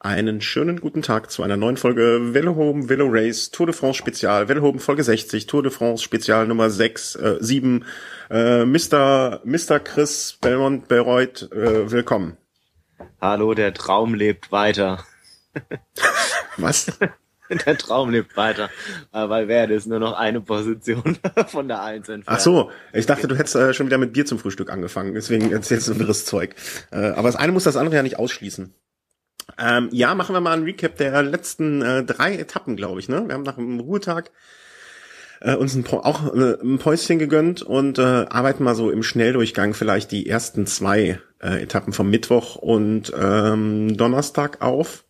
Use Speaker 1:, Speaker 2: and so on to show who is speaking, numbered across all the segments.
Speaker 1: Einen schönen guten Tag zu einer neuen Folge Velohoben Velo Race Tour de France Spezial. Velohoben Folge 60, Tour de France Spezial Nummer 6, äh, 7. Äh, Mr. Mr. Chris Belmont Bereut, äh, willkommen.
Speaker 2: Hallo, der Traum lebt weiter.
Speaker 1: Was?
Speaker 2: der Traum lebt weiter. Äh, weil Werde ist nur noch eine Position von der Eins entfernt.
Speaker 1: Ach so, ich dachte, du hättest äh, schon wieder mit Bier zum Frühstück angefangen, deswegen erzählst du wirres Zeug. Äh, aber das eine muss das andere ja nicht ausschließen. Ähm, ja, machen wir mal ein Recap der letzten äh, drei Etappen, glaube ich. Ne? Wir haben nach dem Ruhetag äh, uns ein, auch äh, ein Päuschen gegönnt und äh, arbeiten mal so im Schnelldurchgang vielleicht die ersten zwei äh, Etappen vom Mittwoch und ähm, Donnerstag auf.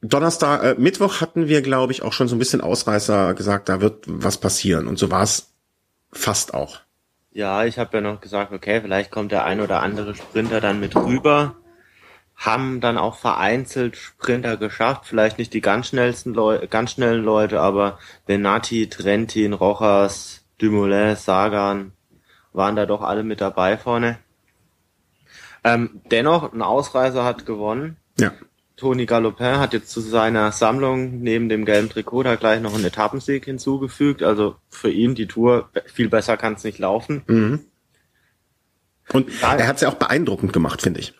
Speaker 1: Donnerstag, äh, Mittwoch hatten wir, glaube ich, auch schon so ein bisschen Ausreißer gesagt, da wird was passieren. Und so war es fast auch.
Speaker 2: Ja, ich habe ja noch gesagt, okay, vielleicht kommt der ein oder andere Sprinter dann mit rüber haben dann auch vereinzelt Sprinter geschafft, vielleicht nicht die ganz schnellsten Leute, ganz schnellen Leute, aber Benatti, Trentin, Rojas, Dumoulin, Sagan waren da doch alle mit dabei vorne. Ähm, dennoch, ein Ausreißer hat gewonnen.
Speaker 1: Ja.
Speaker 2: Toni Galopin hat jetzt zu seiner Sammlung neben dem gelben Trikot da gleich noch einen Etappensieg hinzugefügt. Also für ihn die Tour, viel besser kann es nicht laufen.
Speaker 1: Mhm. Und er hat es ja auch beeindruckend gemacht, finde ich.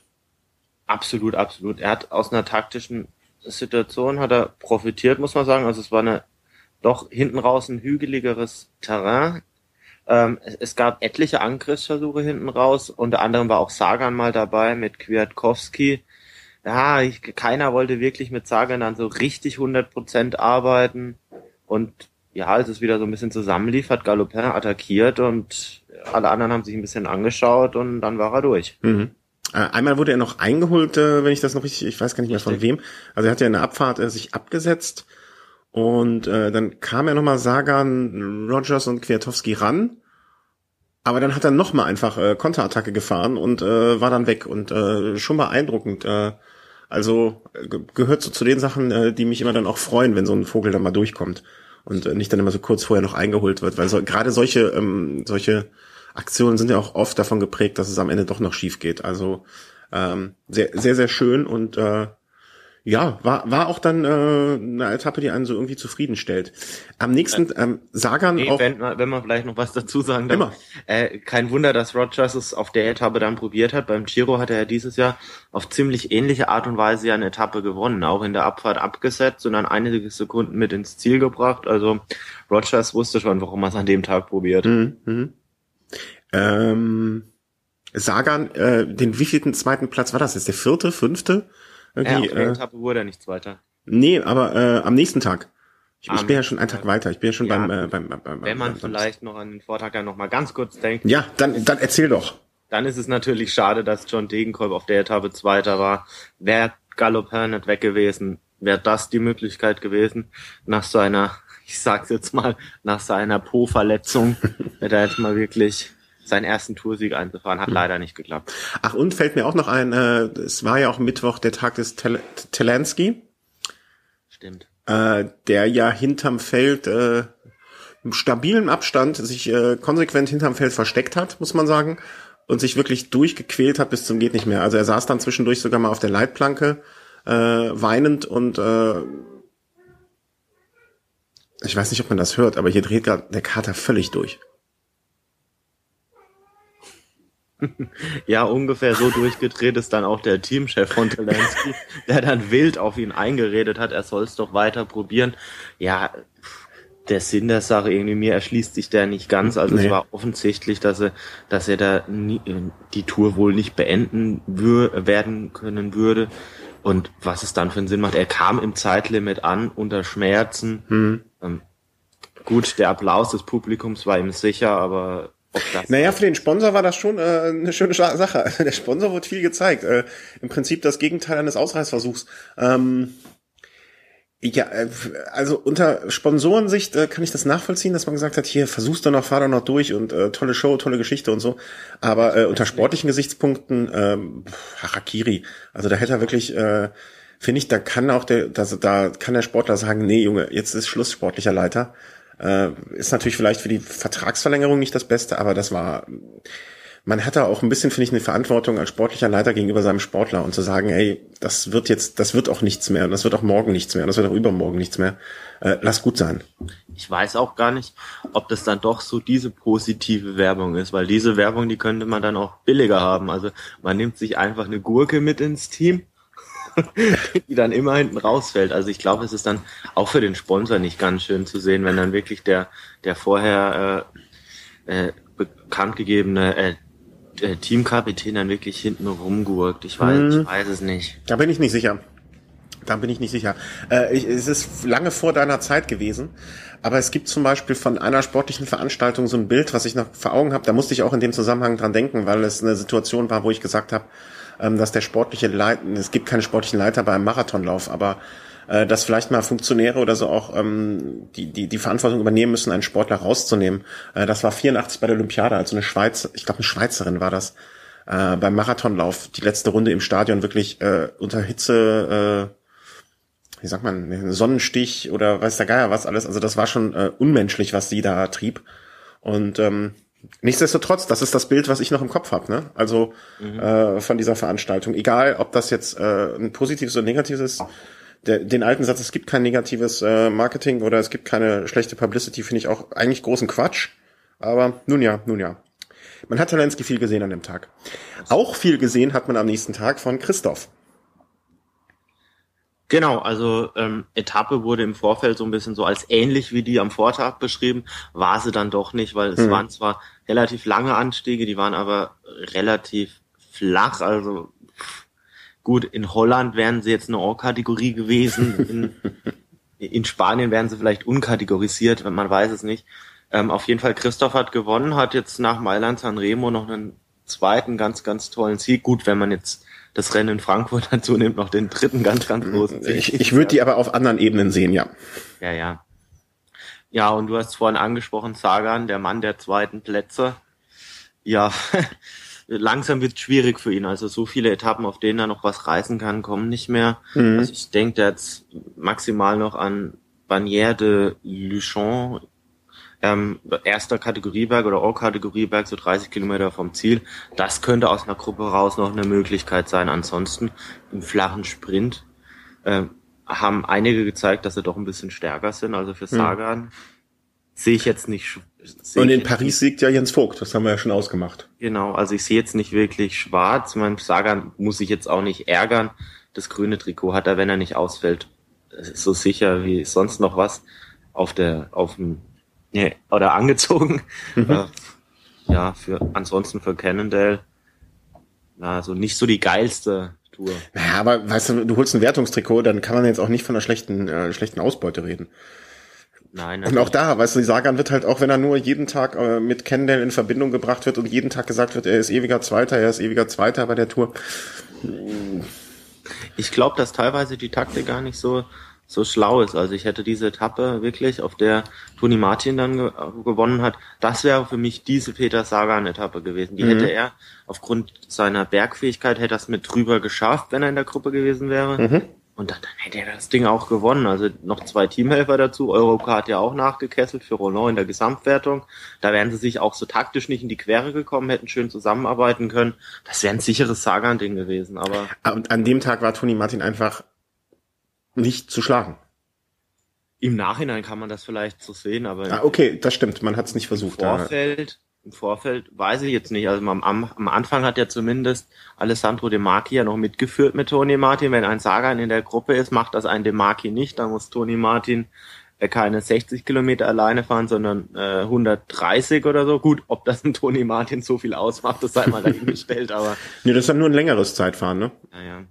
Speaker 2: Absolut, absolut. Er hat aus einer taktischen Situation hat er profitiert, muss man sagen. Also es war eine doch hinten raus ein hügeligeres Terrain. Ähm, es, es, gab etliche Angriffsversuche hinten raus. Unter anderem war auch Sagan mal dabei mit Kwiatkowski. Ja, ich, keiner wollte wirklich mit Sagan dann so richtig 100% arbeiten. Und ja, als es wieder so ein bisschen zusammenlief, hat Galopin attackiert und alle anderen haben sich ein bisschen angeschaut und dann war er durch.
Speaker 1: Mhm. Äh, einmal wurde er noch eingeholt, äh, wenn ich das noch richtig, ich weiß gar nicht mehr von wem. Also er hat ja in der Abfahrt äh, sich abgesetzt und äh, dann kam er nochmal Sagan, Rogers und Kwiatowski ran. Aber dann hat er nochmal einfach äh, Konterattacke gefahren und äh, war dann weg und äh, schon beeindruckend. Äh, also äh, gehört so zu den Sachen, äh, die mich immer dann auch freuen, wenn so ein Vogel dann mal durchkommt und äh, nicht dann immer so kurz vorher noch eingeholt wird, weil so, gerade solche ähm, solche Aktionen sind ja auch oft davon geprägt, dass es am Ende doch noch schief geht. Also ähm, sehr, sehr, sehr schön und äh, ja, war, war auch dann äh, eine Etappe, die einen so irgendwie zufriedenstellt. Am nächsten ähm, Sagan
Speaker 2: nee, auch. Wenn man, wenn man vielleicht noch was dazu sagen darf. Immer. Äh, kein Wunder, dass Rogers es auf der Etappe dann probiert hat. Beim Giro hat er ja dieses Jahr auf ziemlich ähnliche Art und Weise ja eine Etappe gewonnen, auch in der Abfahrt abgesetzt und dann einige Sekunden mit ins Ziel gebracht. Also Rogers wusste schon, warum er es an dem Tag probiert.
Speaker 1: Mhm, mh. Ähm, Sagan, äh, den wievielten zweiten Platz war das jetzt? Der vierte, fünfte?
Speaker 2: Irgendwie, ja, auf der äh, Etappe wurde er nicht zweiter.
Speaker 1: Nee, aber äh, am nächsten Tag. Ich, ich bin ja schon einen Tag weiter. Ich bin ja schon ja, beim, äh, beim, beim, beim.
Speaker 2: Wenn man beim, vielleicht noch an den Vortag ja noch mal ganz kurz denkt.
Speaker 1: Ja, dann, dann erzähl doch.
Speaker 2: Dann ist es natürlich schade, dass John Degenkolb auf der Etappe Zweiter war. Wäre Galopin nicht weg gewesen, wäre das die Möglichkeit gewesen, nach seiner ich sag's jetzt mal, nach seiner Po-Verletzung, hätte er jetzt mal wirklich seinen ersten Toursieg einzufahren, hat hm. leider nicht geklappt.
Speaker 1: Ach, und fällt mir auch noch ein, äh, es war ja auch Mittwoch der Tag des Tel Telensky.
Speaker 2: Stimmt.
Speaker 1: Äh, der ja hinterm Feld äh, im stabilen Abstand sich äh, konsequent hinterm Feld versteckt hat, muss man sagen, und sich wirklich durchgequält hat bis zum geht nicht mehr. Also er saß dann zwischendurch sogar mal auf der Leitplanke, äh, weinend und äh, ich weiß nicht, ob man das hört, aber hier dreht gerade der Kater völlig durch.
Speaker 2: Ja, ungefähr so durchgedreht ist dann auch der Teamchef von Telensky, der dann wild auf ihn eingeredet hat, er soll es doch weiter probieren. Ja, der Sinn der Sache irgendwie mir erschließt sich der nicht ganz. Also nee. es war offensichtlich, dass er, dass er da nie, die Tour wohl nicht beenden wür werden können würde. Und was es dann für einen Sinn macht, er kam im Zeitlimit an unter Schmerzen.
Speaker 1: Hm.
Speaker 2: Ähm, gut, der Applaus des Publikums war ihm sicher, aber
Speaker 1: das naja, für den Sponsor war das schon äh, eine schöne Sache. Der Sponsor wird viel gezeigt. Äh, Im Prinzip das Gegenteil eines Ausreißversuchs. Ähm, ja, äh, also unter Sponsorensicht äh, kann ich das nachvollziehen, dass man gesagt hat, hier versuchst du noch, fahr doch noch durch und äh, tolle Show, tolle Geschichte und so. Aber äh, unter sportlichen Gesichtspunkten ähm, Harakiri. Also da hätte er wirklich, äh, finde ich, da kann auch der, da, da kann der Sportler sagen, nee, Junge, jetzt ist Schluss, sportlicher Leiter. Äh, ist natürlich vielleicht für die Vertragsverlängerung nicht das Beste, aber das war man hat da auch ein bisschen, finde ich, eine Verantwortung als sportlicher Leiter gegenüber seinem Sportler und zu sagen, hey, das wird jetzt, das wird auch nichts mehr, das wird auch morgen nichts mehr, das wird auch übermorgen nichts mehr. Äh, lass gut sein.
Speaker 2: Ich weiß auch gar nicht, ob das dann doch so diese positive Werbung ist, weil diese Werbung, die könnte man dann auch billiger haben. Also man nimmt sich einfach eine Gurke mit ins Team die dann immer hinten rausfällt. Also ich glaube, es ist dann auch für den Sponsor nicht ganz schön zu sehen, wenn dann wirklich der, der vorher äh, äh, bekannt gegebene äh, äh, Teamkapitän dann wirklich hinten rumgurkt. Ich weiß, hm. ich weiß es nicht.
Speaker 1: Da bin ich nicht sicher. Da bin ich nicht sicher. Äh, ich, es ist lange vor deiner Zeit gewesen, aber es gibt zum Beispiel von einer sportlichen Veranstaltung so ein Bild, was ich noch vor Augen habe. Da musste ich auch in dem Zusammenhang dran denken, weil es eine Situation war, wo ich gesagt habe, dass der sportliche Leiter, es gibt keine sportlichen Leiter beim Marathonlauf, aber äh, dass vielleicht mal Funktionäre oder so auch ähm, die, die, die Verantwortung übernehmen müssen, einen Sportler rauszunehmen. Äh, das war 84 bei der Olympiade, also eine Schweiz, ich glaube eine Schweizerin war das, äh, beim Marathonlauf, die letzte Runde im Stadion wirklich äh, unter Hitze, äh, wie sagt man, Sonnenstich oder weiß der Geier was alles. Also das war schon äh, unmenschlich, was sie da trieb. Und ähm, Nichtsdestotrotz, das ist das Bild, was ich noch im Kopf habe. Ne? Also mhm. äh, von dieser Veranstaltung. Egal, ob das jetzt äh, ein positives oder negatives ist. Der, den alten Satz, es gibt kein negatives äh, Marketing oder es gibt keine schlechte Publicity, finde ich auch eigentlich großen Quatsch. Aber nun ja, nun ja. Man hat Talensky viel gesehen an dem Tag. Auch viel gesehen hat man am nächsten Tag von Christoph.
Speaker 2: Genau, also ähm, Etappe wurde im Vorfeld so ein bisschen so als ähnlich wie die am Vortag beschrieben, war sie dann doch nicht, weil es mhm. waren zwar relativ lange Anstiege, die waren aber relativ flach, also gut, in Holland wären sie jetzt eine O-Kategorie gewesen, in, in Spanien wären sie vielleicht unkategorisiert, man weiß es nicht. Ähm, auf jeden Fall, Christoph hat gewonnen, hat jetzt nach Mailand Sanremo noch einen zweiten ganz, ganz tollen Sieg. Gut, wenn man jetzt das Rennen in Frankfurt dazu nimmt, noch den dritten ganz, ganz großen
Speaker 1: Sieg. Ich, ich würde die aber auf anderen Ebenen sehen, ja.
Speaker 2: Ja, ja. Ja, und du hast vorhin angesprochen, Sagan, der Mann der zweiten Plätze. Ja, langsam wird es schwierig für ihn. Also so viele Etappen, auf denen er noch was reißen kann, kommen nicht mehr. Mhm. Also ich denke jetzt maximal noch an Barnier de Luchon ähm, erster Kategorieberg oder O-Kategorieberg, so 30 Kilometer vom Ziel. Das könnte aus einer Gruppe raus noch eine Möglichkeit sein. Ansonsten im flachen Sprint äh, haben einige gezeigt, dass sie doch ein bisschen stärker sind. Also für hm. Sagan hm. sehe ich jetzt nicht.
Speaker 1: Und in Paris siegt ja Jens Vogt, das haben wir ja schon ausgemacht.
Speaker 2: Genau, also ich sehe jetzt nicht wirklich schwarz. Mein Sagan muss sich jetzt auch nicht ärgern. Das grüne Trikot hat er, wenn er nicht ausfällt, so sicher wie sonst noch was auf der auf dem Nee, oder angezogen. Mhm. Äh, ja, für ansonsten für Cannondale, na, so nicht so die geilste Tour.
Speaker 1: Naja, aber weißt du, du holst ein Wertungstrikot, dann kann man jetzt auch nicht von einer schlechten, äh, schlechten Ausbeute reden. Nein, und auch da, weißt du, Sagan wird halt auch, wenn er nur jeden Tag äh, mit Cannondale in Verbindung gebracht wird und jeden Tag gesagt wird, er ist ewiger Zweiter, er ist ewiger Zweiter bei der Tour.
Speaker 2: Ich glaube, dass teilweise die Taktik gar nicht so so schlau ist. Also ich hätte diese Etappe wirklich, auf der Toni Martin dann ge gewonnen hat, das wäre für mich diese Peter Sagan-Etappe gewesen. Die mhm. hätte er aufgrund seiner Bergfähigkeit hätte das mit drüber geschafft, wenn er in der Gruppe gewesen wäre. Mhm. Und dann, dann, hätte er das Ding auch gewonnen. Also noch zwei Teamhelfer dazu. Eurocar hat ja auch nachgekesselt für Roland in der Gesamtwertung. Da wären sie sich auch so taktisch nicht in die Quere gekommen, hätten schön zusammenarbeiten können. Das wäre ein sicheres Sagan-Ding gewesen. Aber
Speaker 1: und an dem Tag war Toni Martin einfach nicht zu schlagen.
Speaker 2: Im Nachhinein kann man das vielleicht so sehen, aber.
Speaker 1: Ah, okay, das stimmt. Man hat es nicht versucht.
Speaker 2: Im Vorfeld, im Vorfeld weiß ich jetzt nicht. Also am, am Anfang hat ja zumindest Alessandro De Marchi ja noch mitgeführt mit Toni Martin. Wenn ein Sagan in der Gruppe ist, macht das ein De Marchi nicht. Dann muss Toni Martin äh, keine 60 Kilometer alleine fahren, sondern äh, 130 oder so. Gut, ob das ein Toni Martin so viel ausmacht, das sei mal dahingestellt, aber.
Speaker 1: nee, das ist dann nur ein längeres Zeitfahren, ne?
Speaker 2: Naja.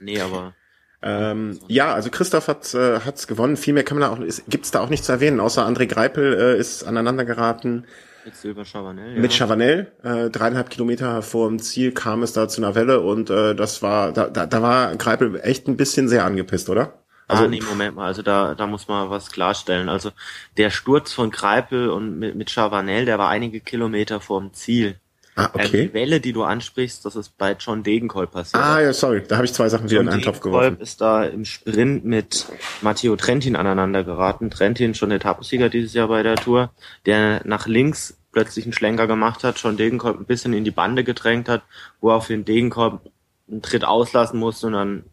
Speaker 2: Nee, aber
Speaker 1: ähm, ja, also Christoph hat äh, hat's gewonnen. Viel mehr kann man da auch gibt's da auch nicht zu erwähnen, außer André Greipel äh, ist aneinander geraten.
Speaker 2: Mit Silber Chavanel,
Speaker 1: ja. Mit Chavanel, äh, dreieinhalb Kilometer vor dem Ziel kam es da zu einer Welle und äh, das war, da, da, da war Greipel echt ein bisschen sehr angepisst, oder?
Speaker 2: Also, ah, nee, Moment mal, also da, da muss man was klarstellen. Also der Sturz von Greipel und mit, mit Chavanel, der war einige Kilometer vor dem Ziel.
Speaker 1: Ah, ähm, okay.
Speaker 2: die Welle, die du ansprichst, das ist bei John Degenkolb passiert.
Speaker 1: Ah, ja, sorry, da habe ich zwei Sachen wieder in einen Topf geworfen. John
Speaker 2: ist da im Sprint mit Matteo Trentin aneinander geraten. Trentin schon Etappensieger dieses Jahr bei der Tour, der nach links plötzlich einen Schlenker gemacht hat, schon Degenkolb ein bisschen in die Bande gedrängt hat, wo er auf den Degenkolb einen Tritt auslassen musste und dann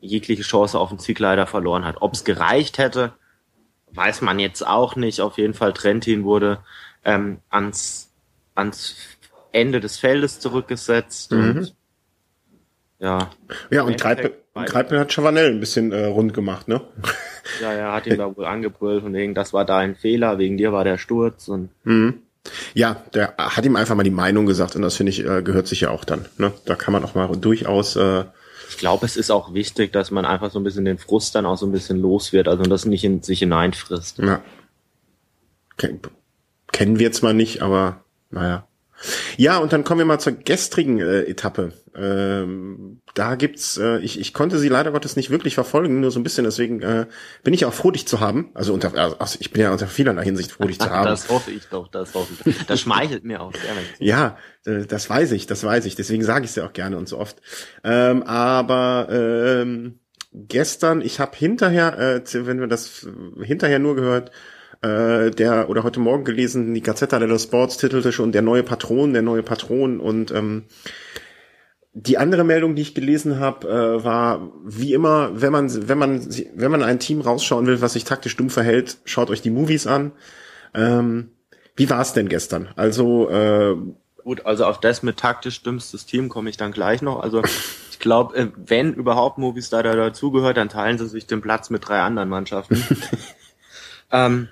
Speaker 2: jegliche Chance auf den Ziegleiter verloren hat. Ob es gereicht hätte, weiß man jetzt auch nicht. Auf jeden Fall Trentin wurde ähm, ans, ans Ende des Feldes zurückgesetzt mhm. und ja.
Speaker 1: Ja, und Greipel, Greipel hat Chavanel ein bisschen äh, rund gemacht, ne?
Speaker 2: Ja, er hat ihn da wohl angebrüllt und wegen, das war dein Fehler, wegen dir war der Sturz und.
Speaker 1: Mhm. Ja, der hat ihm einfach mal die Meinung gesagt und das finde ich äh, gehört sich ja auch dann. Ne? Da kann man auch mal durchaus. Äh,
Speaker 2: ich glaube, es ist auch wichtig, dass man einfach so ein bisschen den Frust dann auch so ein bisschen los wird, also das nicht in sich hineinfrisst.
Speaker 1: Ja. Kennen wir zwar nicht, aber naja. Ja, und dann kommen wir mal zur gestrigen äh, Etappe. Ähm, da gibt's, äh, ich, ich konnte sie leider Gottes nicht wirklich verfolgen, nur so ein bisschen, deswegen äh, bin ich auch froh, dich zu haben. Also unter, also ich bin ja unter vielerlei Hinsicht froh, dich zu haben.
Speaker 2: Das hoffe ich doch, das hoffe ich. Das schmeichelt mir auch
Speaker 1: sehr. Ja, äh, das weiß ich, das weiß ich. Deswegen sage ich es ja auch gerne und so oft. Ähm, aber ähm, gestern, ich habe hinterher, äh, wenn wir das hinterher nur gehört, äh, der oder heute Morgen gelesen, die Gazzetta dello Sports titelte schon der neue Patron, der neue Patron und ähm, die andere Meldung, die ich gelesen habe, äh, war wie immer, wenn man wenn man wenn man ein Team rausschauen will, was sich taktisch dumm verhält, schaut euch die Movies an. Ähm, wie war es denn gestern? Also äh,
Speaker 2: gut, also auf das mit taktisch dümmstes Team komme ich dann gleich noch. Also ich glaube, äh, wenn überhaupt Movies da dazugehört, dann teilen sie sich den Platz mit drei anderen Mannschaften. ähm,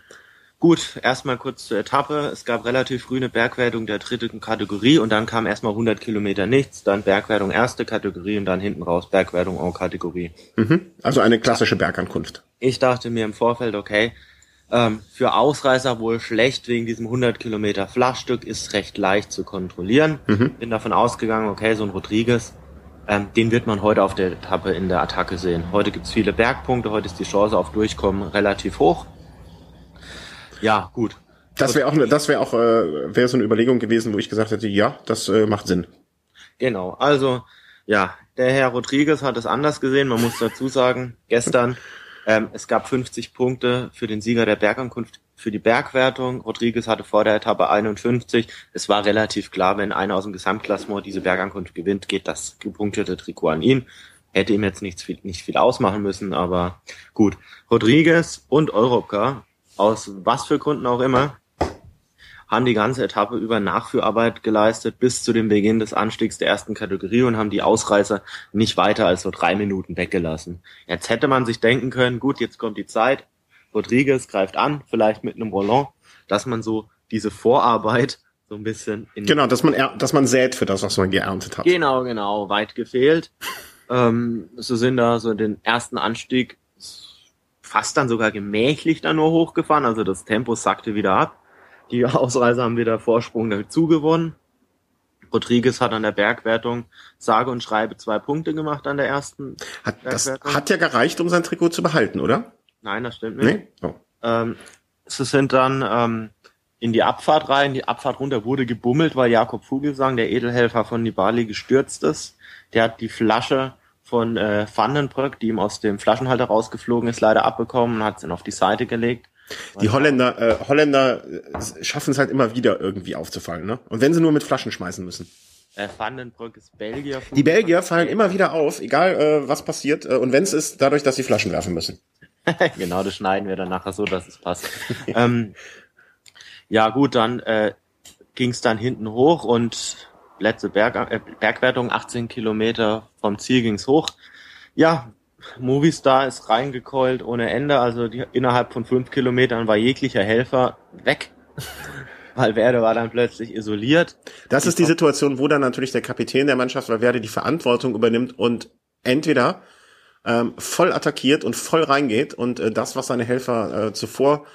Speaker 2: Gut, erstmal kurz zur Etappe. Es gab relativ früh eine Bergwertung der dritten Kategorie und dann kam erstmal 100 Kilometer nichts, dann Bergwertung erste Kategorie und dann hinten raus Bergwertung en Kategorie.
Speaker 1: Mhm. Also eine klassische Bergankunft.
Speaker 2: Ich dachte mir im Vorfeld, okay, ähm, für Ausreißer wohl schlecht wegen diesem 100 Kilometer Flachstück ist recht leicht zu kontrollieren. Mhm. Bin davon ausgegangen, okay, so ein Rodriguez, ähm, den wird man heute auf der Etappe in der Attacke sehen. Heute gibt's viele Bergpunkte, heute ist die Chance auf Durchkommen relativ hoch. Ja, gut.
Speaker 1: Das wäre auch, das wäre auch, äh, wäre so eine Überlegung gewesen, wo ich gesagt hätte, ja, das äh, macht Sinn.
Speaker 2: Genau. Also, ja, der Herr Rodriguez hat es anders gesehen. Man muss dazu sagen, gestern, ähm, es gab 50 Punkte für den Sieger der Bergankunft für die Bergwertung. Rodriguez hatte vor der Etappe 51. Es war relativ klar, wenn einer aus dem Gesamtklassement diese Bergankunft gewinnt, geht das gepunktete Trikot an ihn. Hätte ihm jetzt nicht viel, nicht viel ausmachen müssen, aber gut. Rodriguez und Europcar aus was für Gründen auch immer, haben die ganze Etappe über Nachführarbeit geleistet bis zu dem Beginn des Anstiegs der ersten Kategorie und haben die Ausreißer nicht weiter als so drei Minuten weggelassen. Jetzt hätte man sich denken können, gut, jetzt kommt die Zeit, Rodriguez greift an, vielleicht mit einem Roland, dass man so diese Vorarbeit so ein bisschen
Speaker 1: in Genau, dass man dass man sät für das, was man geerntet hat.
Speaker 2: Genau, genau, weit gefehlt. ähm, so sind da so den ersten Anstieg fast dann sogar gemächlich dann nur hochgefahren, also das Tempo sackte wieder ab. Die Ausreißer haben wieder Vorsprung dazu gewonnen. Rodriguez hat an der Bergwertung sage und schreibe zwei Punkte gemacht an der ersten.
Speaker 1: Hat, das hat ja gereicht, um sein Trikot zu behalten, oder?
Speaker 2: Nein, das stimmt nicht. Nee? Oh. Ähm, sie sind dann ähm, in die Abfahrt rein. Die Abfahrt runter wurde gebummelt, weil Jakob Vogelsang, der Edelhelfer von Nibali, gestürzt ist. Der hat die Flasche von äh, Vandenbrück, die ihm aus dem Flaschenhalter rausgeflogen ist, leider abbekommen und hat es dann auf die Seite gelegt.
Speaker 1: Die Holländer, äh, Holländer äh, schaffen es halt immer wieder irgendwie aufzufallen, ne? Und wenn sie nur mit Flaschen schmeißen müssen.
Speaker 2: Äh, Vandenbrück ist Belgier.
Speaker 1: Die Belgier fallen immer wieder auf, egal äh, was passiert. Äh, und wenn es ist, dadurch, dass sie Flaschen werfen müssen.
Speaker 2: genau, das schneiden wir dann nachher so, dass es passt. ähm, ja gut, dann äh, ging es dann hinten hoch und letzte Berg, äh, Bergwertung, 18 Kilometer vom Ziel ging's hoch. Ja, Movistar ist reingekeult ohne Ende, also die, innerhalb von fünf Kilometern war jeglicher Helfer weg. Valverde war dann plötzlich isoliert.
Speaker 1: Das ist die Situation, wo dann natürlich der Kapitän der Mannschaft Valverde die Verantwortung übernimmt und entweder ähm, voll attackiert und voll reingeht und äh, das, was seine Helfer äh, zuvor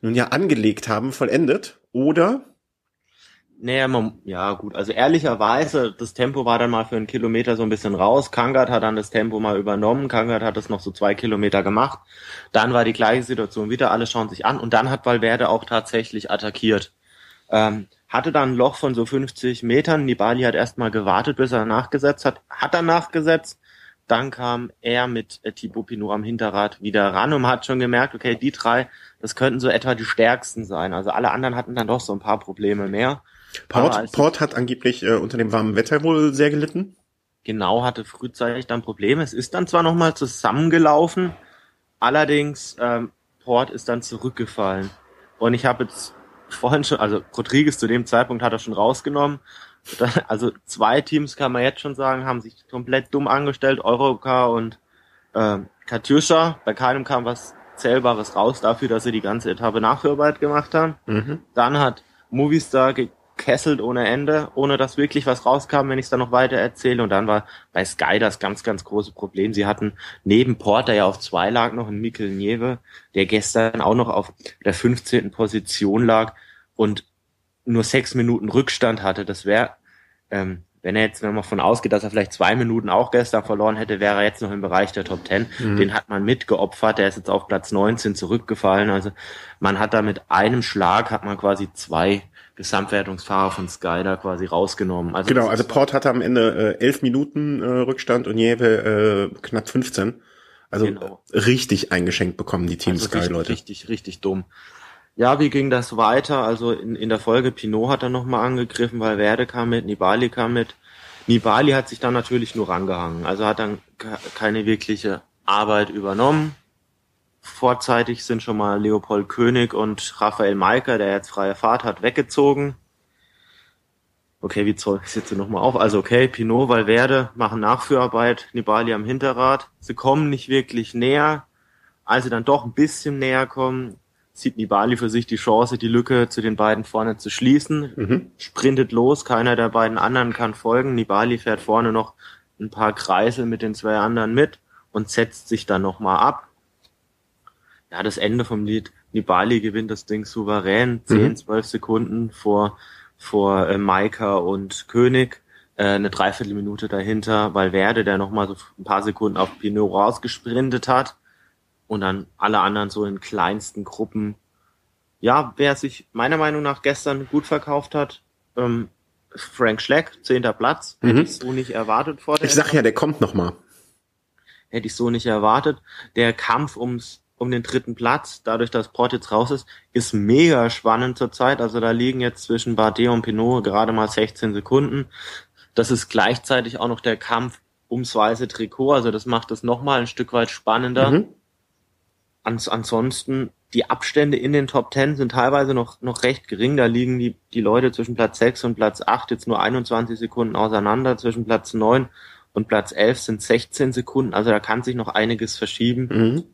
Speaker 1: nun ja angelegt haben, vollendet, oder
Speaker 2: naja, man, ja gut, also ehrlicherweise, das Tempo war dann mal für einen Kilometer so ein bisschen raus. Kangert hat dann das Tempo mal übernommen. Kangert hat es noch so zwei Kilometer gemacht. Dann war die gleiche Situation wieder, alle schauen sich an und dann hat Valverde auch tatsächlich attackiert. Ähm, hatte dann ein Loch von so 50 Metern. Nibali hat erstmal gewartet, bis er nachgesetzt hat. Hat dann nachgesetzt. Dann kam er mit äh, Thibaut Pinot am Hinterrad wieder ran und man hat schon gemerkt, okay, die drei, das könnten so etwa die stärksten sein. Also alle anderen hatten dann doch so ein paar Probleme mehr.
Speaker 1: Port, Port hat angeblich äh, unter dem warmen Wetter wohl sehr gelitten.
Speaker 2: Genau, hatte frühzeitig dann Probleme. Es ist dann zwar nochmal zusammengelaufen, allerdings ähm, Port ist dann zurückgefallen. Und ich habe jetzt vorhin schon, also Rodriguez zu dem Zeitpunkt hat er schon rausgenommen. Also zwei Teams kann man jetzt schon sagen, haben sich komplett dumm angestellt, Eurocar und äh, Katjuscha. Bei keinem kam was Zählbares raus dafür, dass sie die ganze Etappe Nachführarbeit gemacht haben. Mhm. Dann hat Movistar gekesselt ohne Ende, ohne dass wirklich was rauskam, wenn ich es dann noch weiter erzähle. Und dann war bei Sky das ganz, ganz große Problem. Sie hatten neben Porter ja auf zwei lag noch einen Mikkel Nieve, der gestern auch noch auf der 15. Position lag und nur sechs Minuten Rückstand hatte. Das wäre, ähm, wenn er jetzt nochmal von ausgeht, dass er vielleicht zwei Minuten auch gestern verloren hätte, wäre er jetzt noch im Bereich der Top Ten. Mhm. Den hat man mitgeopfert. Der ist jetzt auf Platz 19 zurückgefallen. Also man hat da mit einem Schlag hat man quasi zwei Gesamtwertungsfahrer von Sky da quasi rausgenommen.
Speaker 1: Also genau, also Port hatte am Ende äh, elf Minuten äh, Rückstand und Jewe äh, knapp 15. Also genau. richtig eingeschenkt bekommen die Team also Sky-Leute.
Speaker 2: Richtig, richtig, richtig dumm. Ja, wie ging das weiter? Also in, in der Folge Pinot hat er nochmal angegriffen, weil Werde kam mit, Nibali kam mit. Nibali hat sich dann natürlich nur rangehangen, also hat dann keine wirkliche Arbeit übernommen. Vorzeitig sind schon mal Leopold König und Raphael Maiker, der jetzt freie Fahrt hat, weggezogen. Okay, wie zoll ich jetzt nochmal auf? Also okay, Pinot, Valverde machen Nachführarbeit, Nibali am Hinterrad. Sie kommen nicht wirklich näher. Als sie dann doch ein bisschen näher kommen, sieht Nibali für sich die Chance, die Lücke zu den beiden vorne zu schließen. Mhm. Sprintet los, keiner der beiden anderen kann folgen. Nibali fährt vorne noch ein paar Kreisel mit den zwei anderen mit und setzt sich dann nochmal ab ja, das Ende vom Lied, Nibali gewinnt das Ding souverän, 10, mhm. 12 Sekunden vor, vor äh, Maika und König, äh, eine Dreiviertelminute dahinter, weil Werde, der nochmal so ein paar Sekunden auf Pinot rausgesprintet hat und dann alle anderen so in kleinsten Gruppen. Ja, wer sich meiner Meinung nach gestern gut verkauft hat, ähm, Frank Schleck, zehnter Platz, mhm. hätte ich so nicht erwartet vor
Speaker 1: der Ich sag ja, der kommt nochmal.
Speaker 2: Hätte ich so nicht erwartet. Der Kampf ums um den dritten Platz, dadurch, dass Port jetzt raus ist, ist mega spannend zurzeit. Also da liegen jetzt zwischen Bardet und Pinot gerade mal 16 Sekunden. Das ist gleichzeitig auch noch der Kampf ums weiße Trikot, also das macht es nochmal ein Stück weit spannender. Mhm. Ans ansonsten, die Abstände in den Top 10 sind teilweise noch, noch recht gering. Da liegen die, die Leute zwischen Platz 6 und Platz 8 jetzt nur 21 Sekunden auseinander. Zwischen Platz 9 und Platz 11 sind 16 Sekunden. Also da kann sich noch einiges verschieben. Mhm.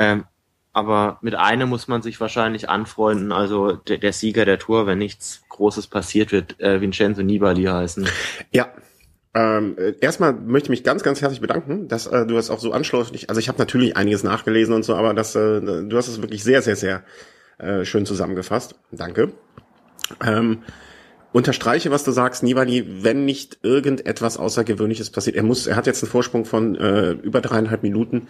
Speaker 2: Ähm, aber mit einem muss man sich wahrscheinlich anfreunden. Also der, der Sieger der Tour, wenn nichts Großes passiert, wird äh, Vincenzo Nibali heißen.
Speaker 1: Ja, ähm, erstmal möchte ich mich ganz, ganz herzlich bedanken, dass äh, du das auch so anschlusslich, also ich habe natürlich einiges nachgelesen und so, aber das, äh, du hast es wirklich sehr, sehr, sehr äh, schön zusammengefasst. Danke. Ähm, unterstreiche, was du sagst, Nibali, wenn nicht irgendetwas Außergewöhnliches passiert, er muss, er hat jetzt einen Vorsprung von äh, über dreieinhalb Minuten.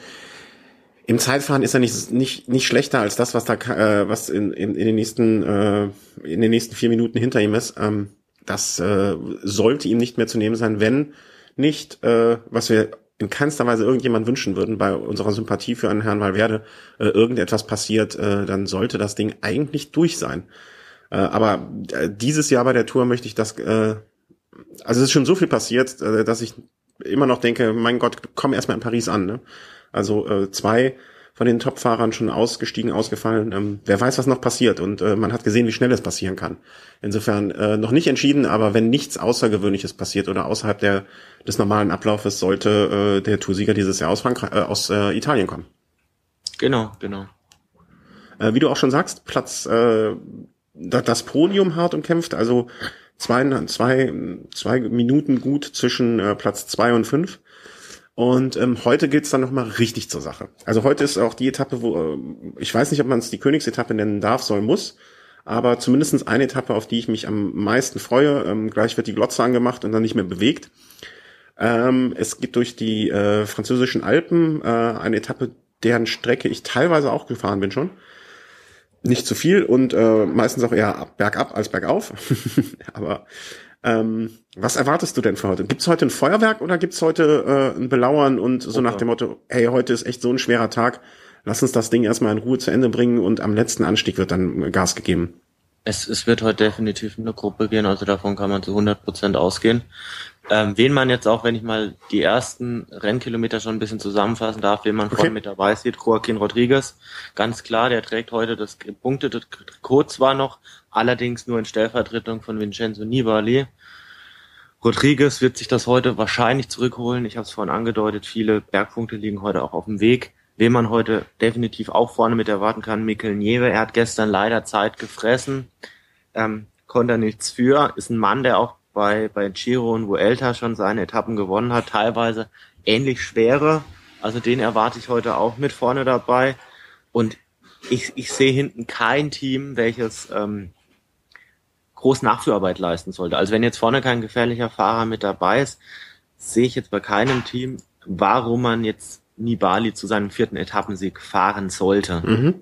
Speaker 1: Im Zeitfahren ist er nicht, nicht, nicht schlechter als das, was da, äh, was in, in, in den nächsten, äh, in den nächsten vier Minuten hinter ihm ist. Ähm, das äh, sollte ihm nicht mehr zu nehmen sein, wenn nicht, äh, was wir in keinster Weise irgendjemand wünschen würden bei unserer Sympathie für einen Herrn Valverde, äh, irgendetwas passiert, äh, dann sollte das Ding eigentlich durch sein. Äh, aber äh, dieses Jahr bei der Tour möchte ich das, äh, also es ist schon so viel passiert, äh, dass ich immer noch denke, mein Gott, komm erstmal in Paris an. Ne? Also äh, zwei von den Top-Fahrern schon ausgestiegen, ausgefallen. Ähm, wer weiß, was noch passiert. Und äh, man hat gesehen, wie schnell es passieren kann. Insofern äh, noch nicht entschieden, aber wenn nichts Außergewöhnliches passiert oder außerhalb der, des normalen Ablaufes, sollte äh, der Toursieger dieses Jahr aus, Frankreich, äh, aus äh, Italien kommen.
Speaker 2: Genau, genau.
Speaker 1: Äh, wie du auch schon sagst, Platz äh, das Podium hart umkämpft, also zwei, zwei, zwei Minuten gut zwischen äh, Platz zwei und fünf. Und ähm, heute geht's dann nochmal richtig zur Sache. Also heute ist auch die Etappe, wo äh, ich weiß nicht, ob man es die Königsetappe nennen darf, soll, muss, aber zumindestens eine Etappe, auf die ich mich am meisten freue. Ähm, gleich wird die Glotze angemacht und dann nicht mehr bewegt. Ähm, es geht durch die äh, französischen Alpen äh, eine Etappe, deren Strecke ich teilweise auch gefahren bin schon. Nicht zu viel und äh, meistens auch eher bergab als bergauf. aber Ähm, was erwartest du denn für heute? Gibt's heute ein Feuerwerk oder gibt's heute äh, ein Belauern und so okay. nach dem Motto, hey, heute ist echt so ein schwerer Tag, lass uns das Ding erstmal in Ruhe zu Ende bringen und am letzten Anstieg wird dann Gas gegeben?
Speaker 2: Es, es wird heute definitiv eine Gruppe gehen, also davon kann man zu 100 Prozent ausgehen. Ähm, wen man jetzt auch, wenn ich mal die ersten Rennkilometer schon ein bisschen zusammenfassen darf, wen man okay. vorne mit dabei sieht, Joaquin Rodriguez, ganz klar, der trägt heute das gepunktete Trikot zwar noch, allerdings nur in Stellvertretung von Vincenzo Nibali. Rodriguez wird sich das heute wahrscheinlich zurückholen. Ich habe es vorhin angedeutet, viele Bergpunkte liegen heute auch auf dem Weg. Wen man heute definitiv auch vorne mit erwarten kann, Mikkel Nieve. Er hat gestern leider Zeit gefressen, ähm, konnte nichts für. Ist ein Mann, der auch bei, bei Giro und Vuelta schon seine Etappen gewonnen hat, teilweise ähnlich schwere. Also den erwarte ich heute auch mit vorne dabei. Und ich, ich sehe hinten kein Team, welches ähm, groß Nachführarbeit leisten sollte. Also wenn jetzt vorne kein gefährlicher Fahrer mit dabei ist, sehe ich jetzt bei keinem Team, warum man jetzt Nibali zu seinem vierten Etappensieg fahren sollte. Mhm.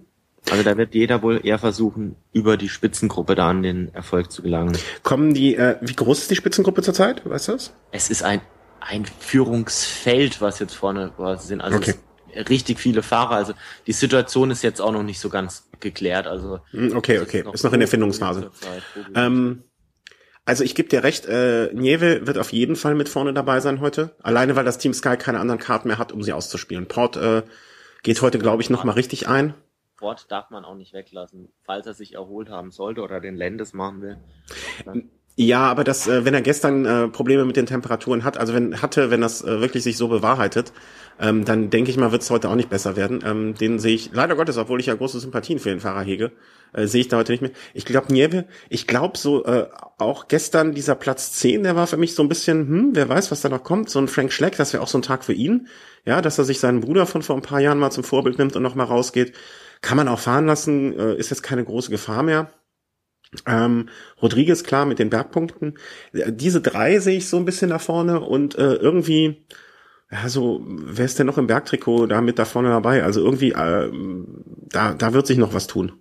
Speaker 2: Also da wird jeder wohl eher versuchen, über die Spitzengruppe da an den Erfolg zu gelangen.
Speaker 1: Kommen die, äh, wie groß ist die Spitzengruppe zurzeit? Weißt du das?
Speaker 2: Es ist ein, ein Führungsfeld, was jetzt vorne quasi sind. Also okay. richtig viele Fahrer. Also die Situation ist jetzt auch noch nicht so ganz geklärt. Also
Speaker 1: hm, okay, okay, ist noch, ist noch in der Findungsphase. Ähm, also ich gebe dir recht, äh, Nieve wird auf jeden Fall mit vorne dabei sein heute. Alleine, weil das Team Sky keine anderen Karten mehr hat, um sie auszuspielen. Port äh, geht heute, glaube ich, noch mal richtig ein.
Speaker 2: Port darf man auch nicht weglassen, falls er sich erholt haben sollte oder den Lendes machen will.
Speaker 1: Dann ja, aber das, äh, wenn er gestern äh, Probleme mit den Temperaturen hat, also wenn hatte, wenn das äh, wirklich sich so bewahrheitet, ähm, dann denke ich mal, wird es heute auch nicht besser werden. Ähm, den sehe ich, leider Gottes, obwohl ich ja große Sympathien für den Fahrer hege, äh, sehe ich da heute nicht mehr. Ich glaube, Nieve, ich glaube so, äh, auch gestern dieser Platz 10, der war für mich so ein bisschen, hm, wer weiß, was da noch kommt. So ein Frank Schleck, das wäre auch so ein Tag für ihn. Ja, dass er sich seinen Bruder von vor ein paar Jahren mal zum Vorbild nimmt und noch mal rausgeht. Kann man auch fahren lassen, äh, ist jetzt keine große Gefahr mehr. Ähm, Rodriguez klar mit den Bergpunkten. Diese drei sehe ich so ein bisschen da vorne und äh, irgendwie, ja, so, wer ist denn noch im Bergtrikot da mit da vorne dabei? Also irgendwie, äh, da, da wird sich noch was tun.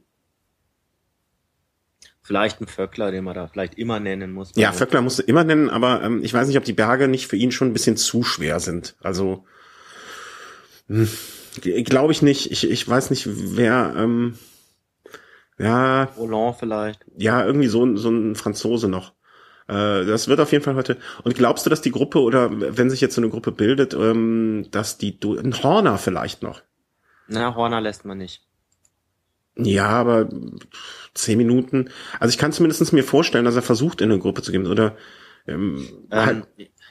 Speaker 2: Vielleicht ein Vöckler, den man da vielleicht immer nennen muss.
Speaker 1: Ja, Vöckler musst du immer nennen, aber ähm, ich weiß nicht, ob die Berge nicht für ihn schon ein bisschen zu schwer sind. Also, hm, glaube ich nicht. Ich, ich weiß nicht, wer, ähm, ja.
Speaker 2: Roland vielleicht.
Speaker 1: Ja, irgendwie so, so ein Franzose noch. Äh, das wird auf jeden Fall heute. Und glaubst du, dass die Gruppe oder wenn sich jetzt so eine Gruppe bildet, ähm, dass die ein Horner vielleicht noch?
Speaker 2: Na, Horner lässt man nicht.
Speaker 1: Ja, aber zehn Minuten. Also ich kann zumindest mir vorstellen, dass er versucht, in eine Gruppe zu gehen. Oder ähm,
Speaker 2: ähm, halt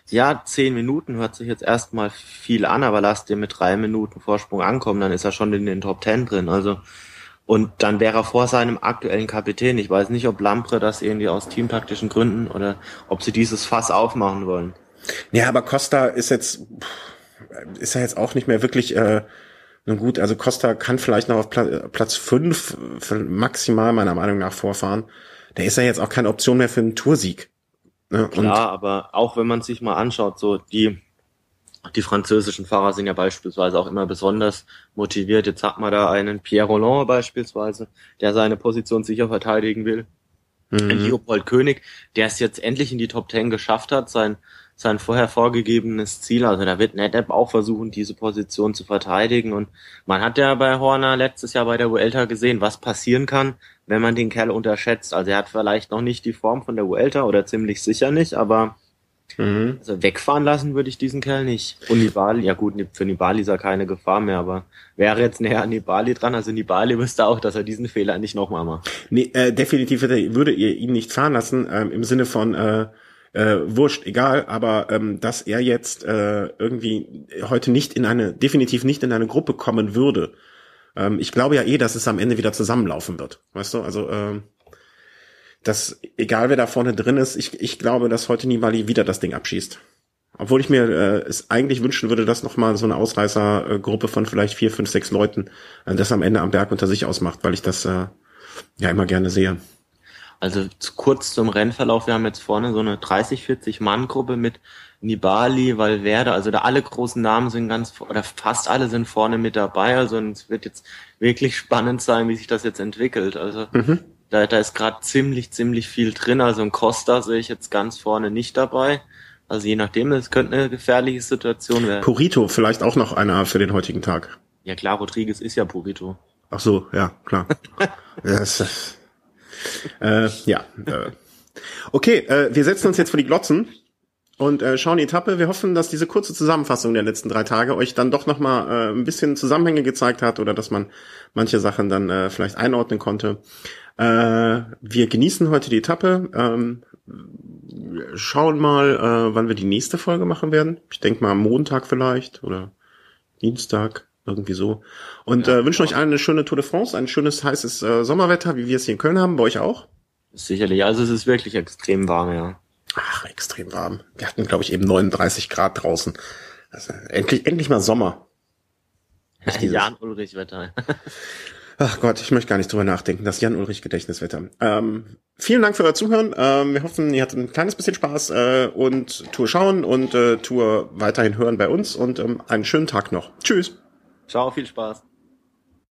Speaker 2: ja, zehn Minuten hört sich jetzt erstmal viel an, aber lass dir mit drei Minuten Vorsprung ankommen, dann ist er schon in den Top Ten drin. Also und dann wäre er vor seinem aktuellen Kapitän. Ich weiß nicht, ob Lampre das irgendwie aus teamtaktischen Gründen oder ob sie dieses Fass aufmachen wollen.
Speaker 1: Ja, aber Costa ist jetzt, ist ja jetzt auch nicht mehr wirklich, äh, nun gut, also Costa kann vielleicht noch auf Platz fünf maximal meiner Meinung nach vorfahren. Der ist ja jetzt auch keine Option mehr für einen Toursieg.
Speaker 2: Ne? Klar, aber auch wenn man sich mal anschaut, so die die französischen Fahrer sind ja beispielsweise auch immer besonders motiviert. Jetzt hat man da einen Pierre Roland beispielsweise, der seine Position sicher verteidigen will. Mhm. Ein Leopold König, der es jetzt endlich in die Top Ten geschafft hat, sein, sein vorher vorgegebenes Ziel. Also da wird NetApp auch versuchen, diese Position zu verteidigen. Und man hat ja bei Horner letztes Jahr bei der Vuelta gesehen, was passieren kann, wenn man den Kerl unterschätzt. Also er hat vielleicht noch nicht die Form von der Vuelta oder ziemlich sicher nicht, aber Mhm. Also wegfahren lassen würde ich diesen Kerl nicht. Und Nibali, ja gut, für Nibali ist er keine Gefahr mehr, aber wäre jetzt näher an Nibali dran, also Nibali wüsste auch, dass er diesen Fehler nicht nochmal macht.
Speaker 1: Nee, äh, definitiv würde ihr ihn nicht fahren lassen, ähm, im Sinne von äh, äh, wurscht, egal, aber ähm, dass er jetzt äh, irgendwie heute nicht in eine, definitiv nicht in eine Gruppe kommen würde. Ähm, ich glaube ja eh, dass es am Ende wieder zusammenlaufen wird. Weißt du, also äh, dass egal wer da vorne drin ist, ich, ich glaube, dass heute Nibali wieder das Ding abschießt. Obwohl ich mir äh, es eigentlich wünschen würde, dass nochmal so eine Ausreißergruppe von vielleicht vier, fünf, sechs Leuten äh, das am Ende am Berg unter sich ausmacht, weil ich das äh, ja immer gerne sehe.
Speaker 2: Also kurz zum Rennverlauf, wir haben jetzt vorne so eine 30, 40 Mann Gruppe mit Nibali, Valverde, also da alle großen Namen sind ganz, oder fast alle sind vorne mit dabei, also es wird jetzt wirklich spannend sein, wie sich das jetzt entwickelt. Also mhm Da, da ist gerade ziemlich, ziemlich viel drin. Also ein Costa sehe ich jetzt ganz vorne nicht dabei. Also je nachdem, es könnte eine gefährliche Situation werden.
Speaker 1: Purito, vielleicht auch noch einer für den heutigen Tag.
Speaker 2: Ja klar, Rodriguez ist ja Purito.
Speaker 1: Ach so, ja, klar. das, äh, ja. Äh. Okay, äh, wir setzen uns jetzt vor die Glotzen und äh, schauen die Etappe. Wir hoffen, dass diese kurze Zusammenfassung der letzten drei Tage euch dann doch nochmal äh, ein bisschen Zusammenhänge gezeigt hat oder dass man manche Sachen dann äh, vielleicht einordnen konnte. Äh, wir genießen heute die Etappe. Ähm, schauen mal, äh, wann wir die nächste Folge machen werden. Ich denke mal Montag vielleicht oder Dienstag, irgendwie so. Und ja, äh, wünschen euch allen eine schöne Tour de France, ein schönes heißes äh, Sommerwetter, wie wir es hier in Köln haben. Bei euch auch?
Speaker 2: Sicherlich, also es ist wirklich extrem warm, ja.
Speaker 1: Ach, extrem warm. Wir hatten, glaube ich, eben 39 Grad draußen. Also, endlich, endlich mal Sommer.
Speaker 2: Jan-Ulrich-Wetter.
Speaker 1: Ach Gott, ich möchte gar nicht drüber nachdenken. Das Jan-Ulrich-Gedächtniswetter. Ähm, vielen Dank für euer Zuhören. Ähm, wir hoffen, ihr hattet ein kleines bisschen Spaß äh, und Tour schauen und äh, Tour weiterhin hören bei uns und ähm, einen schönen Tag noch. Tschüss.
Speaker 2: Ciao, viel Spaß.